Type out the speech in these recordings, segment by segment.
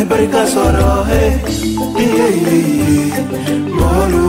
Ay barika sọ̀rọ̀ ẹ iye iye iye mọ́ọ́lù.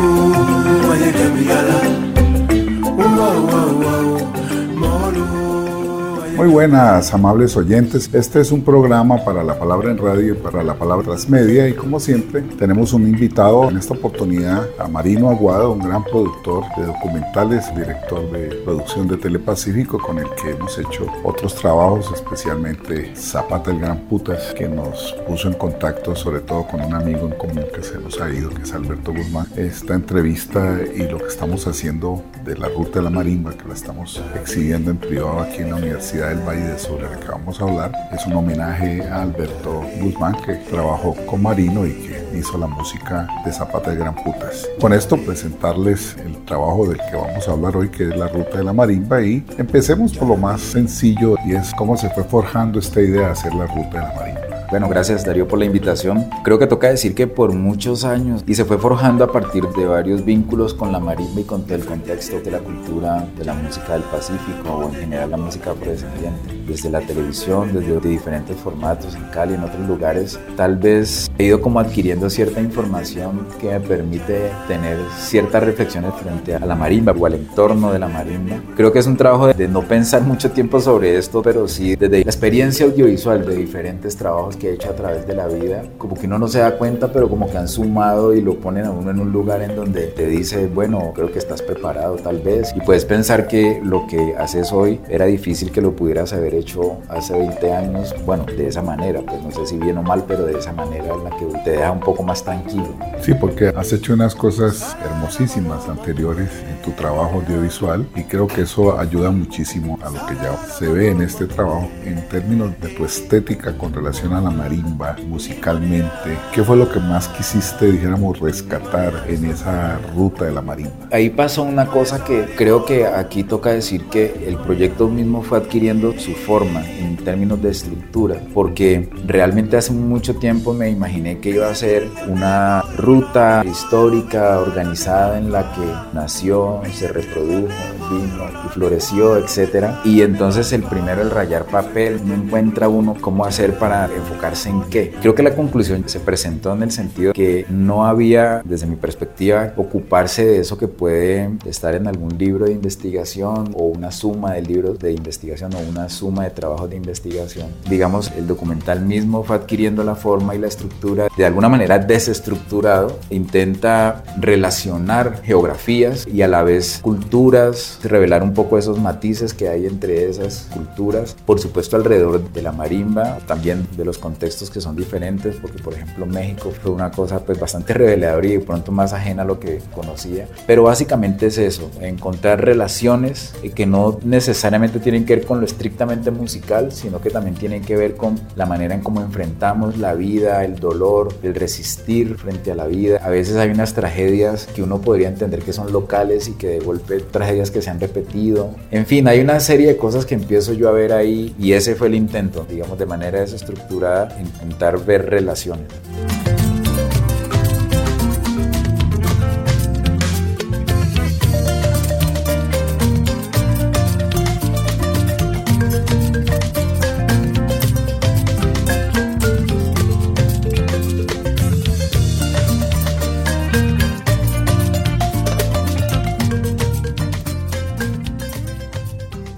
Buenas, amables oyentes. Este es un programa para la palabra en radio y para la palabra transmedia y como siempre tenemos un invitado en esta oportunidad a Marino Aguado, un gran productor de documentales, director de producción de Telepacífico con el que hemos hecho otros trabajos, especialmente Zapata el Gran Putas, que nos puso en contacto sobre todo con un amigo en común que se nos ha ido, que es Alberto Guzmán. Esta entrevista y lo que estamos haciendo de la Ruta de la Marimba, que la estamos exhibiendo en privado aquí en la Universidad del Valle de Sur, de que vamos a hablar, es un homenaje a Alberto Guzmán, que trabajó con Marino y que hizo la música de Zapata de Gran Putas. Con esto presentarles el trabajo del que vamos a hablar hoy, que es la Ruta de la Marimba, y empecemos por lo más sencillo y es cómo se fue forjando esta idea de hacer la Ruta de la Marimba. Bueno, gracias Darío por la invitación. Creo que toca decir que por muchos años y se fue forjando a partir de varios vínculos con la marimba y con el contexto de la cultura de la música del Pacífico o en general la música afrodescendiente. Desde la televisión, desde diferentes formatos en Cali, en otros lugares, tal vez he ido como adquiriendo cierta información que me permite tener ciertas reflexiones frente a la marimba o al entorno de la marimba. Creo que es un trabajo de no pensar mucho tiempo sobre esto, pero sí desde la experiencia audiovisual de diferentes trabajos que he hecho a través de la vida, como que uno no se da cuenta, pero como que han sumado y lo ponen a uno en un lugar en donde te dice, bueno, creo que estás preparado tal vez. Y puedes pensar que lo que haces hoy era difícil que lo pudieras haber hecho hace 20 años, bueno, de esa manera, pues no sé si bien o mal, pero de esa manera en la que te deja un poco más tranquilo. Sí, porque has hecho unas cosas hermosísimas anteriores en tu trabajo audiovisual y creo que eso ayuda muchísimo a lo que ya se ve en este trabajo en términos de tu estética con relación a la marimba musicalmente? ¿Qué fue lo que más quisiste, dijéramos, rescatar en esa ruta de la marimba? Ahí pasó una cosa que creo que aquí toca decir que el proyecto mismo fue adquiriendo su forma en términos de estructura, porque realmente hace mucho tiempo me imaginé que iba a ser una ruta histórica organizada en la que nació, se reprodujo, vino y floreció, etc. Y entonces el primero, el rayar papel, no encuentra uno cómo hacer para enfocar en qué. Creo que la conclusión se presentó en el sentido que no había, desde mi perspectiva, ocuparse de eso que puede estar en algún libro de investigación o una suma de libros de investigación o una suma de trabajos de investigación. Digamos, el documental mismo fue adquiriendo la forma y la estructura de alguna manera desestructurado. Intenta relacionar geografías y a la vez culturas, revelar un poco esos matices que hay entre esas culturas. Por supuesto, alrededor de la marimba, también de los contextos que son diferentes, porque por ejemplo México fue una cosa pues bastante reveladora y de pronto más ajena a lo que conocía. Pero básicamente es eso, encontrar relaciones que no necesariamente tienen que ver con lo estrictamente musical, sino que también tienen que ver con la manera en cómo enfrentamos la vida, el dolor, el resistir frente a la vida. A veces hay unas tragedias que uno podría entender que son locales y que de golpe tragedias que se han repetido. En fin, hay una serie de cosas que empiezo yo a ver ahí y ese fue el intento, digamos, de manera desestructurada intentar ver relaciones.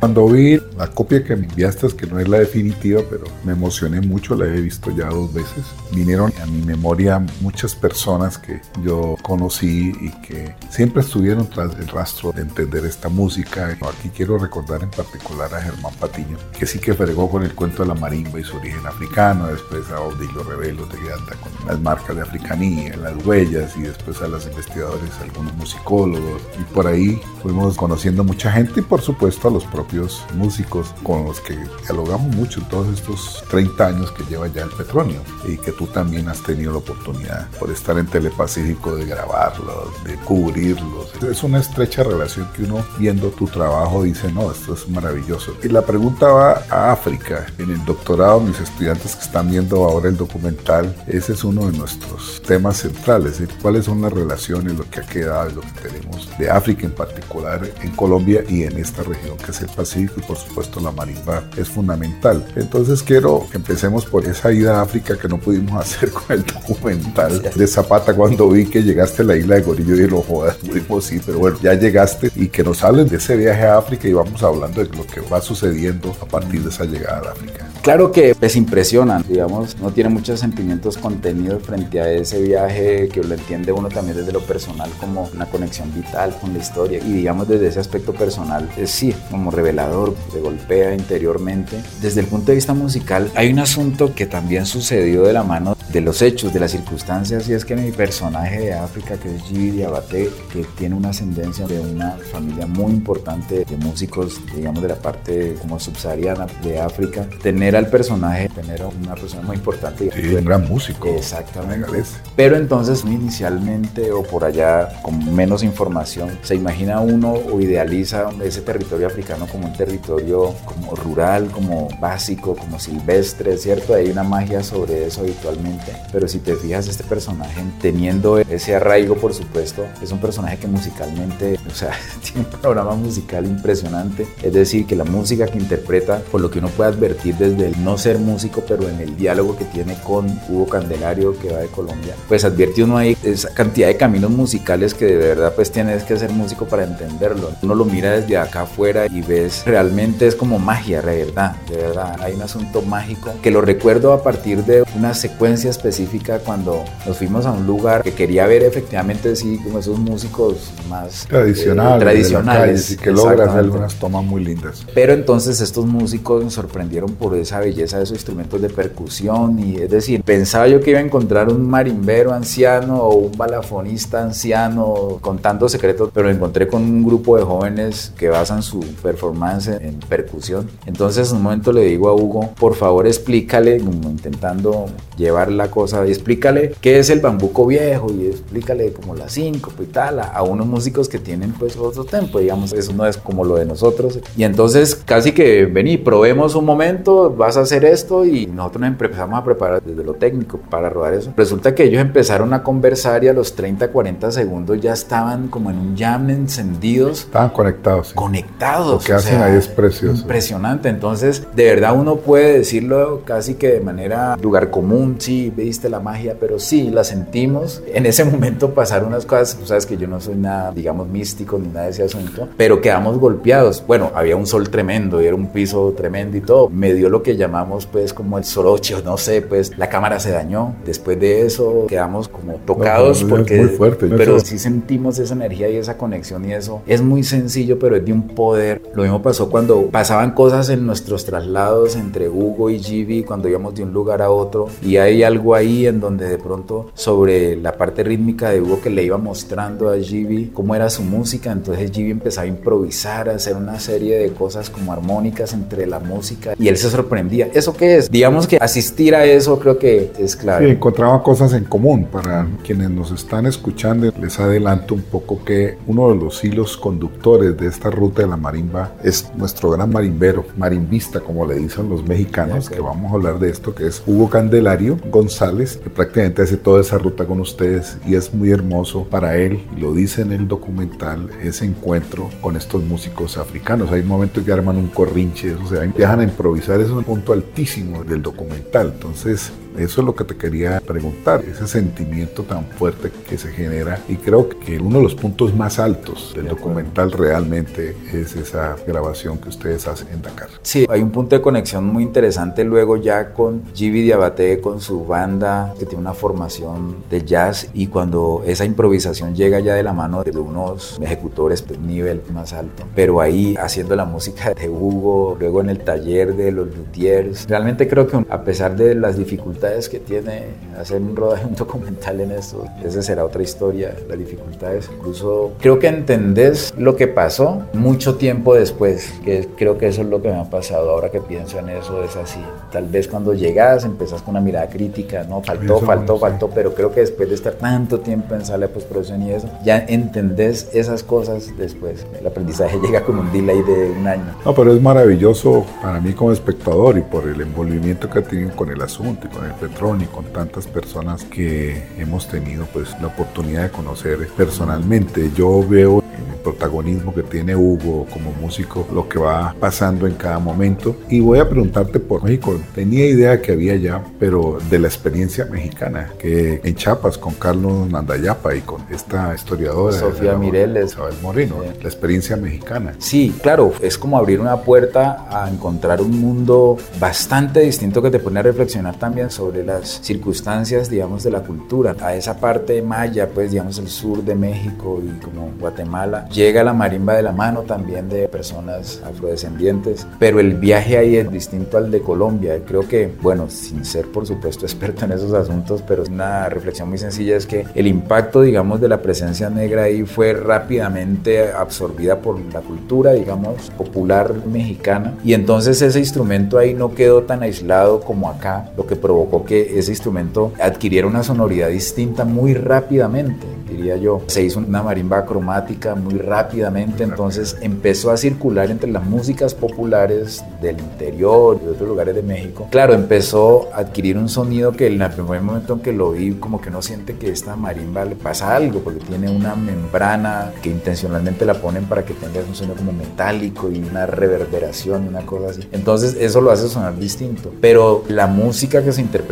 Cuando vi la copia que me enviaste, que no es la definitiva, pero me emocioné mucho, la he visto ya dos veces. Vinieron a mi memoria muchas personas que yo conocí y que siempre estuvieron tras el rastro de entender esta música. Aquí quiero recordar en particular a Germán Patiño, que sí que fregó con el cuento de la marimba y su origen africano, después a Odilo Rebelo de Gata con las marcas de africanía, las huellas y después a los investigadores, algunos musicólogos. Y por ahí fuimos conociendo mucha gente y por supuesto a los propios músicos con los que dialogamos mucho en todos estos 30 años que lleva ya el Petronio y que tú también has tenido la oportunidad por estar en Telepacífico de grabarlos, de cubrirlos. Es una estrecha relación que uno viendo tu trabajo dice, no, esto es maravilloso. Y la pregunta va a África. En el doctorado, mis estudiantes que están viendo ahora el documental, ese es uno de nuestros temas centrales, cuáles son las relaciones, lo que ha quedado, lo que tenemos de África en particular, en Colombia y en esta región que es el Pacífico y por supuesto la marimba es fundamental. Entonces quiero que empecemos por esa ida a África que no pudimos hacer con el documental de Zapata cuando vi que llegaste a la isla de Gorillo y lo jodas, pudimos sí, pero bueno, ya llegaste y que nos hablen de ese viaje a África y vamos hablando de lo que va sucediendo a partir de esa llegada a África. Claro que les impresionan, digamos, no tiene muchos sentimientos contenidos frente a ese viaje que lo entiende uno también desde lo personal como una conexión vital con la historia y digamos desde ese aspecto personal es sí, como revelador, te golpea interiormente. Desde el punto de vista musical hay un asunto que también sucedió de la mano de los hechos, de las circunstancias y es que mi personaje de África que es Gigi Diabate, que tiene una ascendencia de una familia muy importante de músicos, digamos de la parte como subsahariana de África, tener al personaje, tener a una persona muy importante. Sí, un gran músico. Exactamente. Pero entonces inicialmente o por allá con menos información, se imagina uno o idealiza ese territorio africano como un territorio como rural, como básico, como silvestre, ¿cierto? Hay una magia sobre eso habitualmente. Pero si te fijas, este personaje, teniendo ese arraigo, por supuesto, es un personaje que musicalmente, o sea, tiene un programa musical impresionante. Es decir, que la música que interpreta, por lo que uno puede advertir desde el no ser músico, pero en el diálogo que tiene con Hugo Candelario, que va de Colombia, pues advierte uno ahí esa cantidad de caminos musicales que de verdad pues tienes que ser músico para entenderlo. Uno lo mira desde acá afuera y ves realmente es como magia, de verdad, de verdad. Hay un asunto mágico que lo recuerdo a partir de una secuencia específica cuando nos fuimos a un lugar que quería ver efectivamente sí como esos músicos más tradicionales, eh, tradicionales y que logran algunas tomas muy lindas. Pero entonces estos músicos me sorprendieron por esa belleza de esos instrumentos de percusión y es decir, pensaba yo que iba a encontrar un marimbero anciano o un balafonista anciano contando secretos, pero encontré con un grupo de jóvenes que basan su performance en percusión. Entonces en un momento le digo a Hugo, por favor explícale, como intentando llevar la cosa, y explícale qué es el bambuco viejo y explícale como la cinco y tal, a, unos músicos que tienen pues otro tiempo, digamos, eso no es como lo de nosotros. Y entonces casi que vení, probemos un momento, vas a hacer esto y nosotros empezamos a preparar desde lo técnico para rodar eso. Resulta que ellos empezaron a conversar y a los 30, 40 segundos ya estaban como en un jam encendidos. Estaban conectados. Conectados. Lo que hacen ahí es precioso. Impresionante. Entonces, de verdad uno puede decirlo casi que de manera lugar común, sí, viste la magia, pero sí, la sentimos. En ese momento pasaron unas cosas, tú sabes que yo no soy nada, digamos, místico ni nada de ese asunto, pero quedamos golpeados. Bueno, había un sol tremendo y era un piso tremendo y todo. Me dio lo que llamamos pues como el sorocho, no sé, pues la cámara se dañó. Después de eso quedamos como tocados porque... muy fuerte. Pero sí sentimos esa energía y esa conexión y eso. Es muy sencillo, pero es de un poder. Lo mismo pasó cuando pasaban cosas en nuestros traslados entre Hugo y Gibi, cuando íbamos de un lugar a otro. Y hay algo ahí en donde de pronto sobre la parte rítmica de Hugo que le iba mostrando a Gibi cómo era su música. Entonces Gibi empezaba a improvisar, a hacer una serie de cosas como armónicas entre la música. Y él se sorprendía. ¿Eso qué es? Digamos que asistir a eso creo que es clave. Sí, encontraba cosas en común para quienes nos están escuchando. Les adelanto un poco que uno de los hilos conductores de esta ruta de la marimba es nuestro gran marimbero, marimbista, como le dicen los mexicanos, que vamos a hablar de esto, que es Hugo Candelario González, que prácticamente hace toda esa ruta con ustedes y es muy hermoso para él, y lo dice en el documental, ese encuentro con estos músicos africanos. Hay momentos que arman un corrinche, o sea, empiezan a improvisar, es un punto altísimo del documental. Entonces, Eso es lo que te quería preguntar, ese sentimiento tan fuerte que se genera. Y creo que uno de los puntos más altos del documental realmente es esa grabación que ustedes hacen en Dakar. Sí, hay un punto de conexión muy interesante luego ya con Gibi Diabate, con su banda que tiene una formación de jazz. Y cuando esa improvisación llega ya de la mano de unos ejecutores de nivel más alto, pero ahí haciendo la música de Hugo, luego en el taller de los luthiers, realmente creo que a pesar de las dificultades que tiene hacer un rodaje, un documental en esto, esa será otra historia, las dificultades, incluso creo que entendés lo que pasó mucho tiempo después, que creo que eso es lo que me ha pasado ahora que pienso en eso, es así, tal vez cuando llegas empezás con una mirada crítica, no, faltó, faltó, faltó, pero creo que después de estar tanto tiempo en sala de postproducción y eso, ya entendés esas cosas después, el aprendizaje llega con un delay de un año. No, pero es maravilloso para mí como espectador y por el envolvimiento que ha tenido con el asunto y con el petróleo y con tantas personas que hemos tenido pues la oportunidad de conocer personalmente. Yo veo el protagonismo que tiene Hugo como músico, lo que va pasando en cada momento. Y voy a preguntarte por México. Tenía idea que había ya, pero de la experiencia mexicana, que en Chiapas con Carlos Nandayapa y con esta historiadora Sofía Mireles, Isabel Moreno, la experiencia mexicana. Sí, claro, es como abrir una puerta a encontrar un mundo bastante distinto que te pone a reflexionar también sobre las circunstancias, digamos, de la cultura. A esa parte maya, pues, digamos, el sur de México y como Guatemala, llega la marimba de la mano también de personas afrodescendientes, pero el viaje ahí es distinto al de Colombia. Creo que, bueno, sin ser por supuesto experto en esos asuntos, pero una reflexión muy sencilla es que el impacto, digamos, de la presencia negra ahí fue rápidamente absorbida por la cultura, digamos, popular mexicana. Y entonces ese instrumento ahí no quedó tan aislado como acá, lo que provocó que ese instrumento adquiriera una sonoridad distinta muy rápidamente, diría yo. Se hizo una marimba cromática muy rápidamente, entonces empezó a circular entre las músicas populares del interior y otros lugares de México. Claro, empezó a adquirir un sonido que en el primer momento en que lo vi, como que uno siente que esta marimba le pasa algo, porque tiene una membrana que intencionalmente la ponen para que tenga un sonido como metálico y una reverberación, una cosa así. Entonces eso lo hace sonar distinto. Pero la música que se interpreta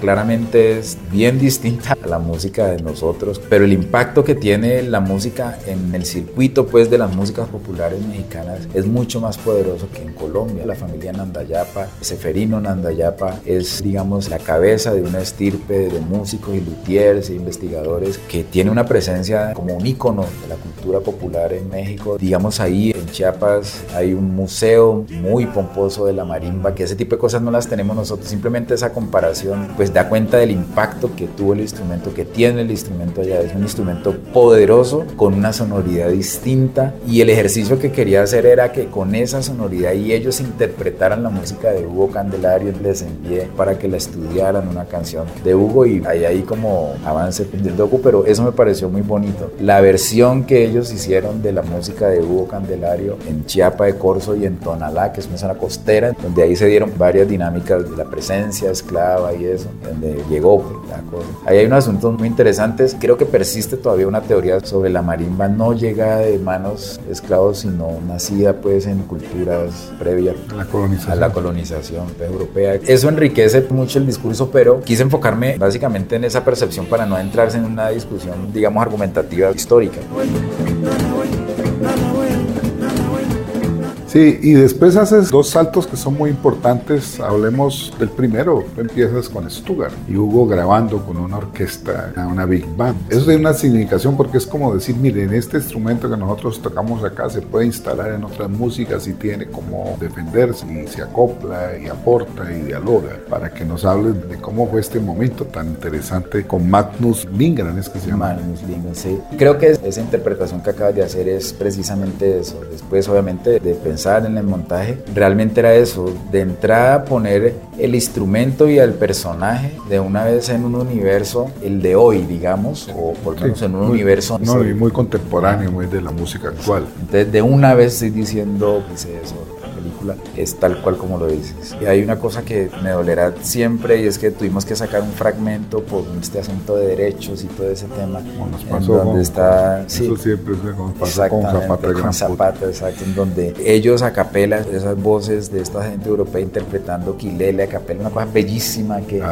claramente es bien distinta a la música de nosotros, pero el impacto que tiene la música en el circuito pues de las músicas populares mexicanas es mucho más poderoso que en Colombia. La familia Nandayapa, Seferino Nandayapa es digamos la cabeza de una estirpe de músicos y luthiers e investigadores que tiene una presencia como un ícono de la cultura popular en México. Digamos ahí en Chiapas hay un museo muy pomposo de la marimba, que ese tipo de cosas no las tenemos nosotros. Simplemente esa comparación pues da cuenta del impacto que tuvo el instrumento, que tiene el instrumento allá. Es un instrumento poderoso con una sonoridad distinta y el ejercicio que quería hacer era que con esa sonoridad y ellos interpretaran la música de Hugo Candelario, les envié para que la estudiaran una canción de Hugo y ahí hay como avance del docu, pero eso me pareció muy bonito. La versión que ellos hicieron de la música de Hugo Candelario en Chiapa de Corzo y en Tonalá, que es una zona costera, donde ahí se dieron varias dinámicas de la presencia esclava y eso, donde llegó pues, la cosa. Ahí hay unos asuntos muy interesantes. Creo que persiste todavía una teoría sobre la marimba no llegada de manos esclavos, sino nacida pues en culturas previas la colonización. a la colonización europea. Eso enriquece mucho el discurso, pero quise enfocarme básicamente en esa percepción para no entrarse en una discusión, digamos, argumentativa histórica. Sí, y después haces dos saltos que son muy importantes. Hablemos del primero. Tú empiezas con Stuttgart y Hugo grabando con una orquesta, una big band. Eso tiene una significación porque es como decir, miren, este instrumento que nosotros tocamos acá se puede instalar en otras músicas y tiene como defenderse y se acopla y aporta y dialoga. Para que nos hables de cómo fue este momento tan interesante con Magnus Lindgren, es que se llama. Magnus Lindgren, sí. Creo que esa interpretación que acabas de hacer es precisamente eso. Después, obviamente, de pensar en el montaje, realmente era eso, de entrada poner el instrumento y el personaje de una vez en un universo, el de hoy, digamos, o por lo menos en un universo... No, y muy contemporáneo, muy de la música actual. Entonces, de una vez estoy diciendo, pues eso, película, es tal cual como lo dices. Y hay una cosa que me dolerá siempre y es que tuvimos que sacar un fragmento por este asunto de derechos y todo ese tema. nos pasó donde está, eso siempre es como pasa con Zapata. Con Zapata, exacto, en donde ellos a capela, esas voces de esta gente europea interpretando Quilele a capela, una cosa bellísima que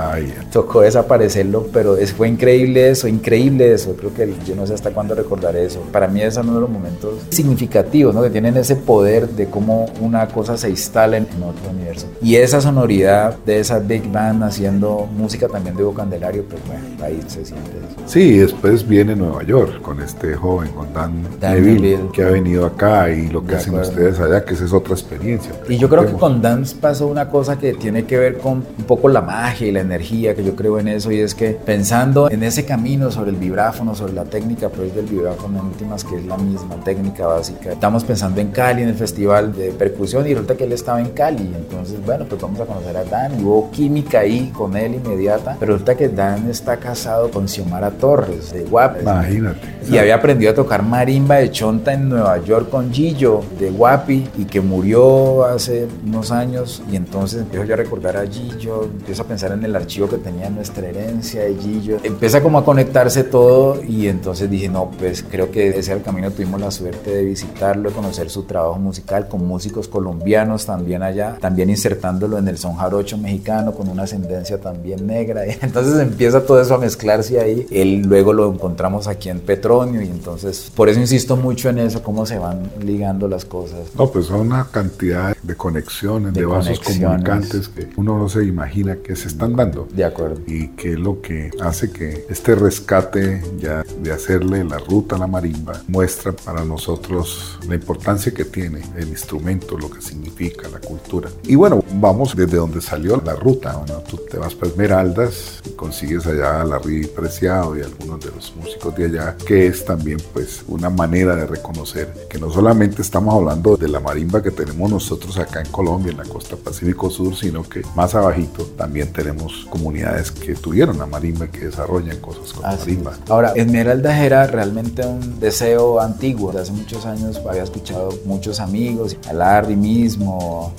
tocó desaparecerlo, pero es, fue increíble eso, increíble eso. Creo que yo no sé hasta cuándo recordaré eso. Para mí es uno de los momentos significativos, ¿no? Que tienen ese poder de cómo una cosa se instala en, otro universo. Y esa sonoridad de esa big band haciendo música también de Hugo Candelario, pues bueno, ahí se siente eso. Sí, después viene Nueva York con este joven, con Dan, Neville, que ha venido acá y lo que hacen ustedes allá, que esa es otra experiencia. Y yo creo que con Dan pasó una cosa que tiene que ver con un poco la magia y la energía, que yo creo en eso, y es que pensando en ese camino sobre el vibráfono, sobre la técnica pues del vibráfono en últimas, que es la misma técnica básica, estamos pensando en Cali, en el festival de percusión, y resulta que él estaba en Cali, entonces bueno, pues vamos a conocer a Dan, y hubo química ahí con él inmediata, pero resulta que Dan está casado con Xiomara Torres, de Guap. Imagínate. Y había aprendido a tocar marimba de chonta en Nueva York con Gillo, de Guapi, y que murió hace unos años, y entonces empiezo yo a recordar a Gillo, empiezo a pensar en el archivo que tenía nuestra herencia de Gillo, empieza como a conectarse todo, y entonces dije, no, pues creo que ese era el camino, tuvimos la suerte de visitarlo, de conocer su trabajo musical con músicos colombianos también allá, también insertándolo en el son jarocho mexicano con una ascendencia también negra, entonces empieza todo eso a mezclarse ahí, él luego lo encontramos aquí en Petronio, y entonces por eso insisto mucho en eso, cómo se van ligando las cosas. No, pues son una cantidad de conexiones, de, vasos comunicantes que uno no se imagina que se están dando. De acuerdo. Y que es lo que hace que este rescate ya de hacerle la ruta a la marimba muestra para nosotros la importancia que tiene el instrumento, lo que significa la cultura. Y bueno, vamos desde donde salió la ruta. Bueno, tú te vas para Esmeraldas y consigues allá a Larry Preciado y algunos de los músicos de allá, que es también pues una manera de reconocer que no solamente estamos hablando de la marimba que tenemos nosotros acá en Colombia, en la costa Pacífico Sur, sino que más abajito también tenemos comunidades que tuvieron la marimba y que desarrollan cosas con la marimba. Ahora, Esmeraldas era realmente un deseo antiguo. Hace muchos años había escuchado muchos amigos, a Larry mismo,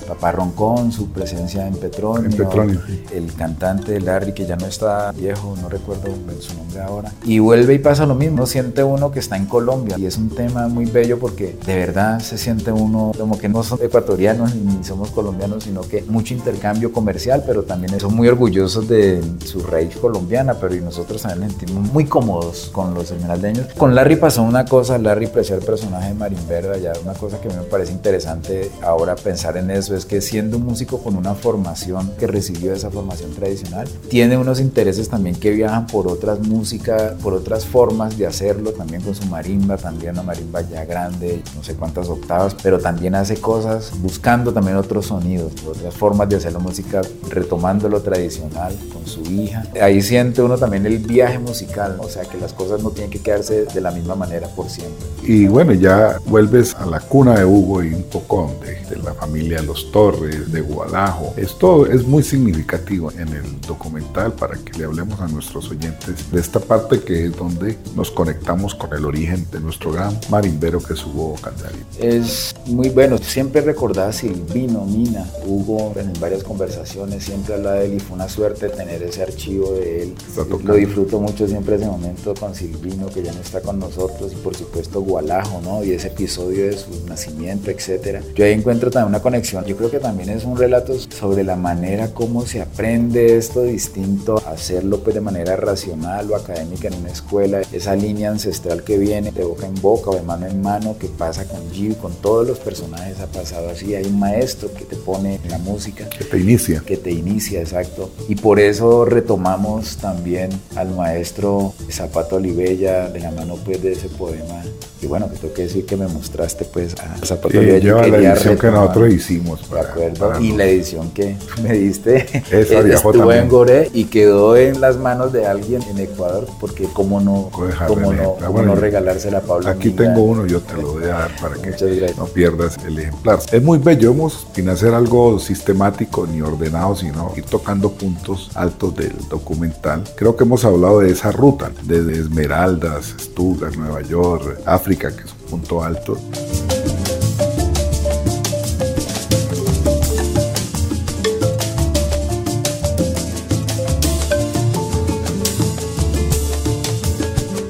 Papá Roncón, su presencia en Petronio, en Petronio. el cantante Larry que ya no está viejo, no recuerdo su nombre ahora, y vuelve y pasa lo mismo, siente uno que está en Colombia y es un tema muy bello porque de verdad se siente uno como que no son ecuatorianos ni somos colombianos, sino que mucho intercambio comercial, pero también son muy orgullosos de su raíz colombiana, pero y nosotros también nos sentimos muy cómodos con los esmeraldeños. Con Larry pasó una cosa, Larry preció el personaje de Marimberda, ya una cosa que a mí me parece interesante ahora pensar en eso, es que siendo un músico con una formación que recibió esa formación tradicional, tiene unos intereses también que viajan por otras músicas, por otras formas de hacerlo, también con su marimba, también una marimba ya grande, no sé cuántas octavas, pero también hace cosas buscando también otros sonidos, otras formas de hacer la música, retomando lo tradicional con su hija. Ahí siente uno también el viaje musical, o sea que las cosas no tienen que quedarse de la misma manera por siempre. Y bueno, ya vuelves a la cuna de Hugo y un poco de, de la familia Los Torres, de Gualajo. Esto es muy significativo en el documental para que le hablemos a nuestros oyentes de esta parte que es donde nos conectamos con el origen de nuestro gran marimbero que es Hugo Candelario. Es muy bueno, siempre recordaba Silvino, Mina, Hugo en varias conversaciones siempre habla de él y fue una suerte tener ese archivo de él. Lo disfruto mucho siempre ese momento con Silvino que ya no está con nosotros y por supuesto Gualajo, ¿no? Y ese episodio de su nacimiento, etcétera. Yo ahí encuentro también una conexión. Yo creo que también es un relato sobre la manera como se aprende esto distinto, hacerlo pues de manera racional o académica en una escuela, esa línea ancestral que viene de boca en boca o de mano en mano que pasa con G, con todos los personajes ha pasado así. Hay un maestro que te pone la música. Que te inicia. Que te inicia, exacto. Y por eso retomamos también al maestro Zapato Olivella de la mano pues de ese poema. Y bueno, que tengo que decir que me mostraste pues a Zapato Sí, Olivella. lleva la quería edición que nosotros hicimos. De para- acuerdo. para y la edición que me diste Esa eh, viajó estuvo también. en Gore y quedó en las manos de alguien en Ecuador, porque cómo no, cómo de no, leer. cómo Bueno, no regalársela a Pablo. Aquí Minga. tengo uno, yo te lo voy a dar para que gracias. no pierdas el ejemplar. Es muy bello, hemos, sin hacer algo sistemático ni ordenado, sino ir tocando puntos altos del documental. Creo que hemos hablado de esa ruta, desde Esmeraldas, Stuttgart, Nueva York, África, que es un punto alto.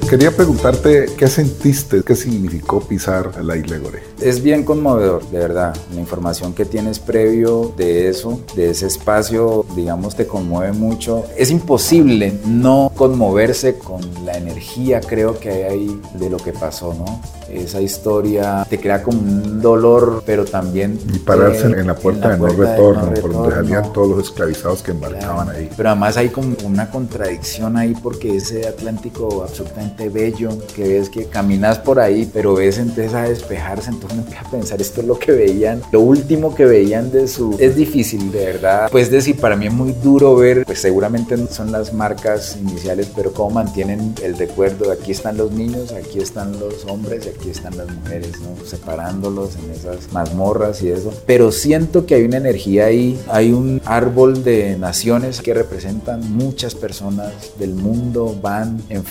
Quería preguntarte qué sentiste, qué significó pisar la isla Goré. Es bien conmovedor, de verdad. La información que tienes previo de eso, de ese espacio, digamos, te conmueve mucho. Es imposible no conmoverse con la energía, creo que hay ahí de lo que pasó, ¿no? Esa historia te crea como un dolor, pero también... Y pararse en la puerta, de, no retorno, por donde salían todos los esclavizados que embarcaban ahí. Pero además hay como una contradicción ahí porque ese Atlántico absolutamente bello, que ves que caminas por ahí, pero ves empieza a despejarse, entonces empieza a pensar esto es lo que veían, lo último que veían de su... Es difícil, de verdad. Pues decir, para mí es muy duro ver, pues seguramente son las marcas iniciales, pero cómo mantienen el recuerdo, aquí están los niños, aquí están los hombres, aquí están las mujeres, ¿no? Separándolos en esas mazmorras y eso. Pero siento que hay una energía ahí, hay un árbol de naciones que representan muchas personas del mundo, van en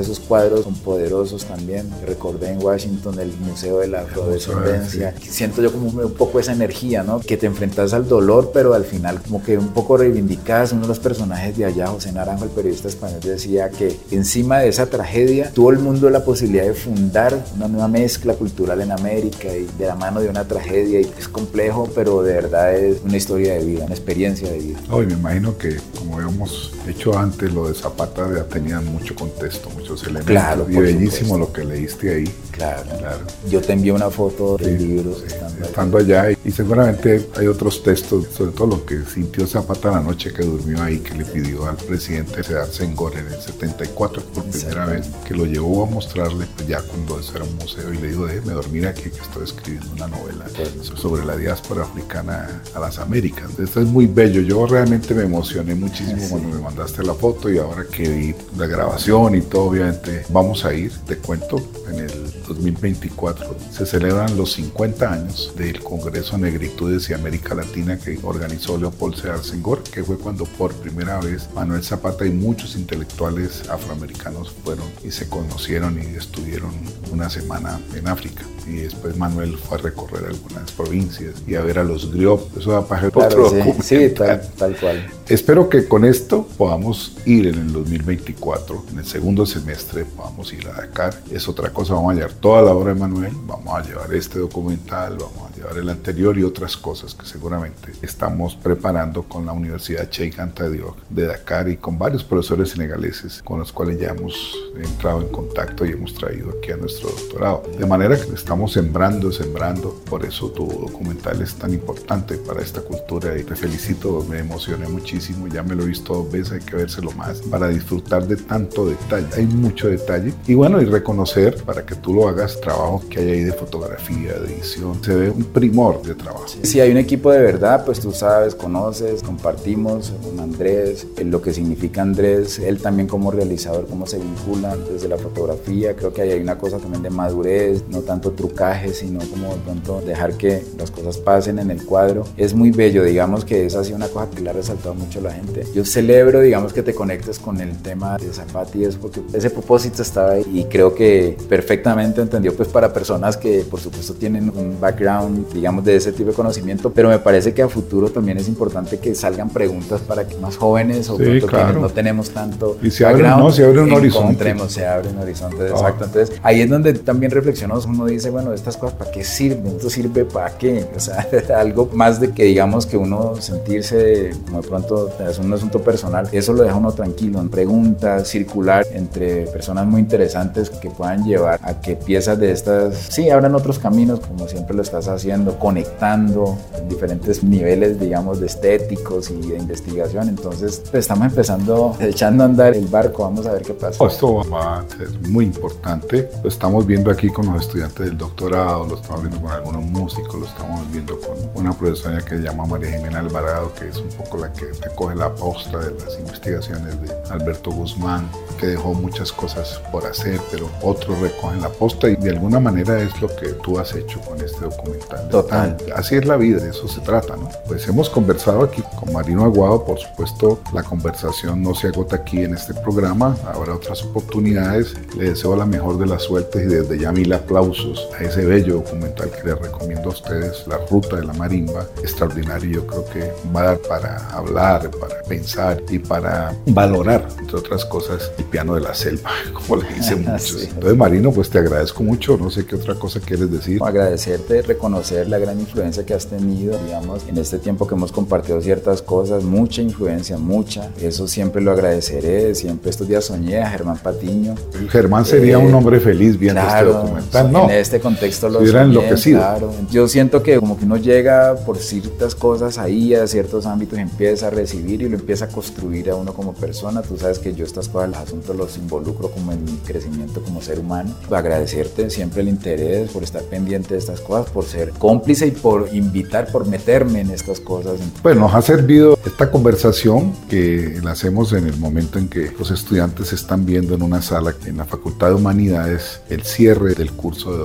esos cuadros son poderosos también. Recordé en Washington el Museo de la Afrodescendencia. Siento yo como un poco esa energía, ¿no? Que te enfrentas al dolor, pero al final como que un poco reivindicadas. Uno de los personajes de allá, José Naranjo, el periodista español, decía que encima de esa tragedia tuvo el mundo la posibilidad de fundar una nueva mezcla cultural en América y de la mano de una tragedia. Y es complejo, pero de verdad es una historia de vida, una experiencia de vida. Hoy me imagino que, como hemos hecho antes, lo de Zapata ya tenía mucho contexto, muchos elementos. Claro, y bellísimo lo que leíste ahí. Claro, claro. Yo te envío una foto del libro estando, allá. Y, seguramente hay otros textos, sobre todo lo que sintió Zapata la noche que durmió ahí, que le pidió al presidente Sedar Senghor en el 74 por primera vez, que lo llevó a mostrarle pues, ya cuando eso era un museo y le dijo, déjeme dormir aquí que estoy escribiendo una novela sobre la diáspora africana a las Américas. Esto es muy bello. Yo realmente me emocioné muchísimo cuando me mandaste la foto y ahora que vi la grabación y todo, obviamente vamos a ir, te cuento, en el 2024 se celebran los 50 años del Congreso Negritudes y América Latina que organizó Leopold Sedar Senghor, que fue cuando por primera vez Manuel Zapata y muchos intelectuales afroamericanos fueron y se conocieron y estuvieron una semana en África. Y después Manuel fue a recorrer algunas provincias y a ver a los griot. Eso da para otro sí, tal, tal cual. Espero que con esto podamos ir en el 2024, en el segundo semestre, podamos ir a Dakar. Es otra cosa, vamos a llevar toda la obra de Manuel, vamos a llevar este documental, vamos a llevar el anterior y otras cosas que seguramente estamos preparando con la Universidad Cheikh Anta Diop de Dakar y con varios profesores senegaleses con los cuales ya hemos entrado en contacto y hemos traído aquí a nuestro doctorado. De manera que estamos sembrando, sembrando, por eso tu documental es tan importante para esta cultura y te felicito, me emocioné muchísimo, ya me lo he visto dos veces, hay que vérselo más para disfrutar de tanto detalle. Hay mucho detalle y bueno, y reconocer para que tú lo hagas trabajo que hay ahí de fotografía, de edición, se ve un primor de trabajo. Si hay un equipo de verdad, pues tú sabes, conoces, compartimos con Andrés, lo que significa Andrés, él también como realizador, cómo se vincula desde la fotografía, creo que hay una cosa también de madurez, no tanto trucaje, sino como de pronto dejar que las cosas pasen en el cuadro. Es muy bello, digamos que esa ha sido una cosa que le ha resaltado mucho a la gente. Yo celebro, digamos, que te conectes con el tema de Zapati y eso, porque ese propósito estaba ahí y creo que perfectamente entendió pues para personas que por supuesto tienen un background, digamos, de ese tipo de conocimiento, pero me parece que a futuro también es importante que salgan preguntas para que más jóvenes o sí, claro. no tenemos tanto y se abre, no, se abre un horizonte. Se abre un horizonte, ah. exacto. Entonces ahí es donde también reflexionamos, uno dice, bueno, estas cosas para qué sirven, esto sirve para qué, o sea, algo más de que digamos que uno sentirse como de pronto es un asunto personal, eso lo deja uno tranquilo, en preguntas, circular entre personas muy interesantes que puedan llevar a que piezas de estas, sí, abran otros caminos, como siempre lo estás haciendo, conectando en diferentes niveles, digamos, de estéticos y de investigación. Entonces, pues, estamos empezando, echando a andar el barco, vamos a ver qué pasa. Esto va a ser muy importante. Lo estamos viendo aquí con los estudiantes del doctorado, lo estamos viendo con algunos músicos, lo estamos viendo con una profesora que se llama María Jimena Alvarado, que es un poco la que recoge la posta de las investigaciones de Alberto Guzmán, que dejó muchas cosas por hacer, pero otros recogen la posta y de alguna manera es lo que tú has hecho con este documental. Total. Así es la vida, de eso se trata, ¿no? Pues hemos conversado aquí con Marino Aguado, por supuesto, la conversación no se agota aquí en este programa, habrá otras oportunidades. Le deseo la mejor de las suertes y desde ya mil aplausos a ese bello documental que les recomiendo a ustedes, La Ruta de la Marimba, extraordinario, yo creo que va a dar para hablar, para pensar y para valorar, entre otras cosas, el piano de la selva, como le dicen muchos. Entonces, Marino, pues te agradezco mucho, no sé qué otra cosa quieres decir. Agradecerte, reconocer la gran influencia que has tenido, digamos, en este tiempo que hemos compartido ciertas cosas, mucha influencia, mucha, eso siempre lo agradeceré, siempre estos días soñé a Germán Patiño. Germán sería un eh, hombre feliz viendo este documental, ¿no? En este contexto lo hubiera enloquecido. Claro. Yo siento que como que uno llega por ciertas cosas ahí a ciertos ámbitos, empieza a recibir y lo empieza a construir a uno como persona. Tú sabes que yo estas cosas, los asuntos los involucro como en mi crecimiento como ser humano. Agradecerte siempre el interés por estar pendiente de estas cosas, por ser cómplice y por invitar, por meterme en estas cosas. Bueno, nos ha servido esta conversación que la hacemos en el momento en que los estudiantes están viendo en una sala en la Facultad de Humanidades el cierre del curso de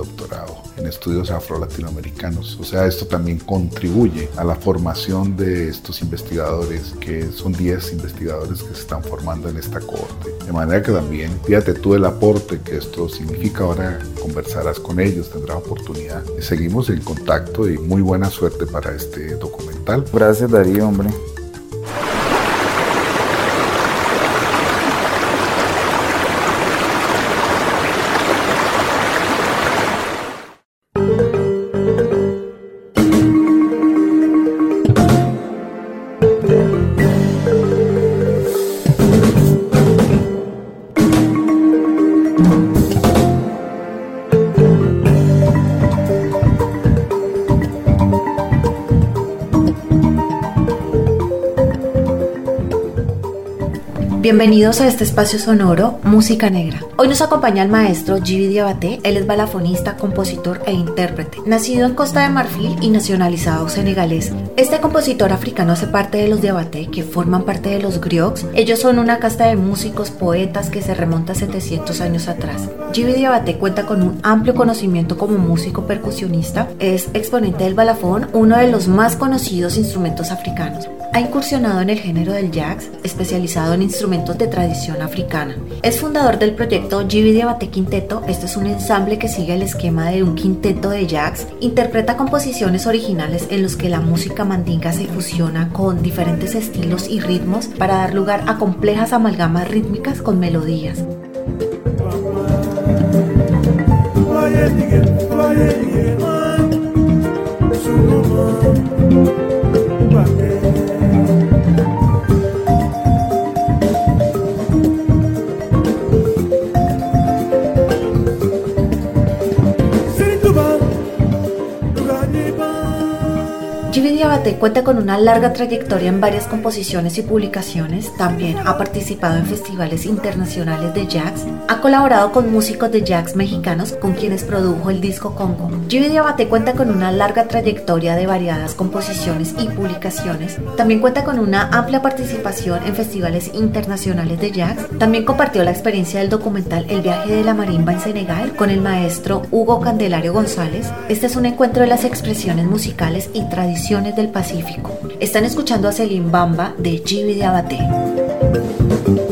en estudios afro-latinoamericanos. O sea, esto también contribuye a la formación de estos investigadores, que son 10 investigadores que se están formando en esta corte. De manera que también, fíjate tú el aporte que esto significa, ahora conversarás con ellos, tendrás oportunidad. Seguimos en contacto y muy buena suerte para este documental. Gracias Darío, hombre. Bienvenidos a este espacio sonoro Música Negra. Hoy nos acompaña el maestro Gibi Diabaté, él es balafonista, compositor e intérprete, nacido en Costa de Marfil y nacionalizado senegalés. Este compositor africano hace parte de los Diabaté, que forman parte de los griots. Ellos son una casta de músicos, poetas que se remonta a 700 años atrás. Gibi Diabaté cuenta con un amplio conocimiento como músico percusionista, es exponente del balafón, uno de los más conocidos instrumentos africanos. Ha incursionado en el género del jazz, especializado en instrumentos de tradición africana. Es fundador del proyecto Gibi Diabate Quinteto. Este es un ensamble que sigue el esquema de un quinteto de jazz. Interpreta composiciones originales en los que la música mandinga se fusiona con diferentes estilos y ritmos para dar lugar a complejas amalgamas rítmicas con melodías. Abate cuenta con una larga trayectoria en varias composiciones y publicaciones, también ha participado en festivales internacionales de jazz, ha colaborado con músicos de jazz mexicanos con quienes produjo el disco Congo. Jimmy Diabate cuenta con una larga trayectoria de variadas composiciones y publicaciones, también cuenta con una amplia participación en festivales internacionales de jazz, también compartió la experiencia del documental El viaje de la marimba en Senegal con el maestro Hugo Candelario González. Este es un encuentro de las expresiones musicales y tradiciones del Pacífico. Están escuchando a Selim Bamba de Gibi de Abate.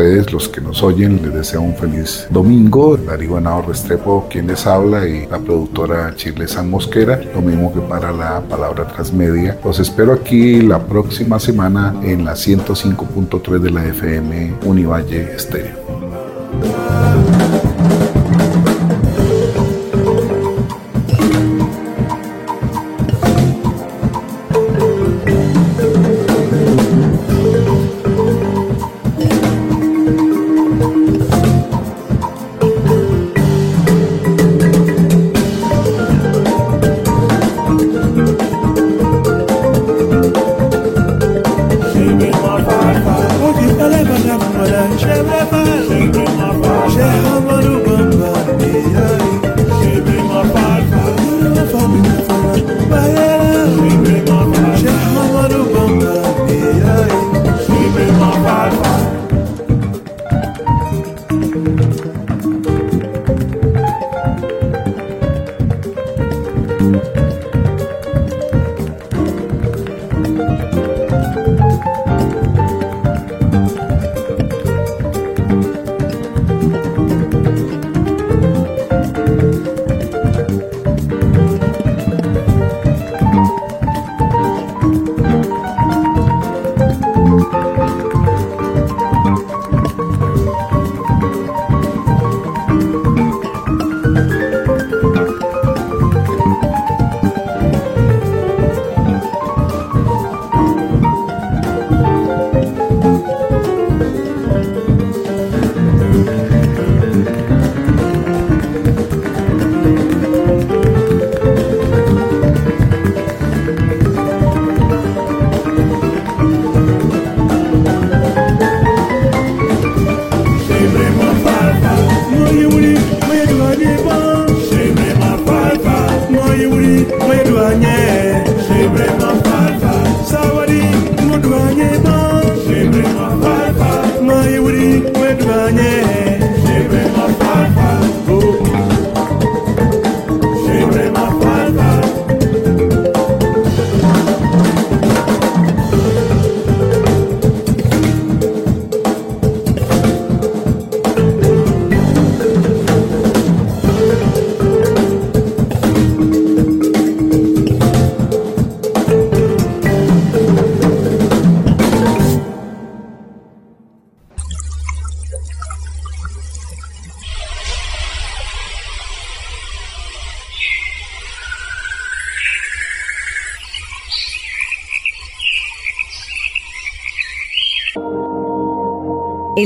Los que nos oyen, les deseo un feliz domingo. Darío Henao Restrepo, quien les habla, y la productora Chile San Mosquera, lo mismo que para la palabra transmedia. Los espero aquí la próxima semana en la 105.3 de la FM Univalle Estéreo.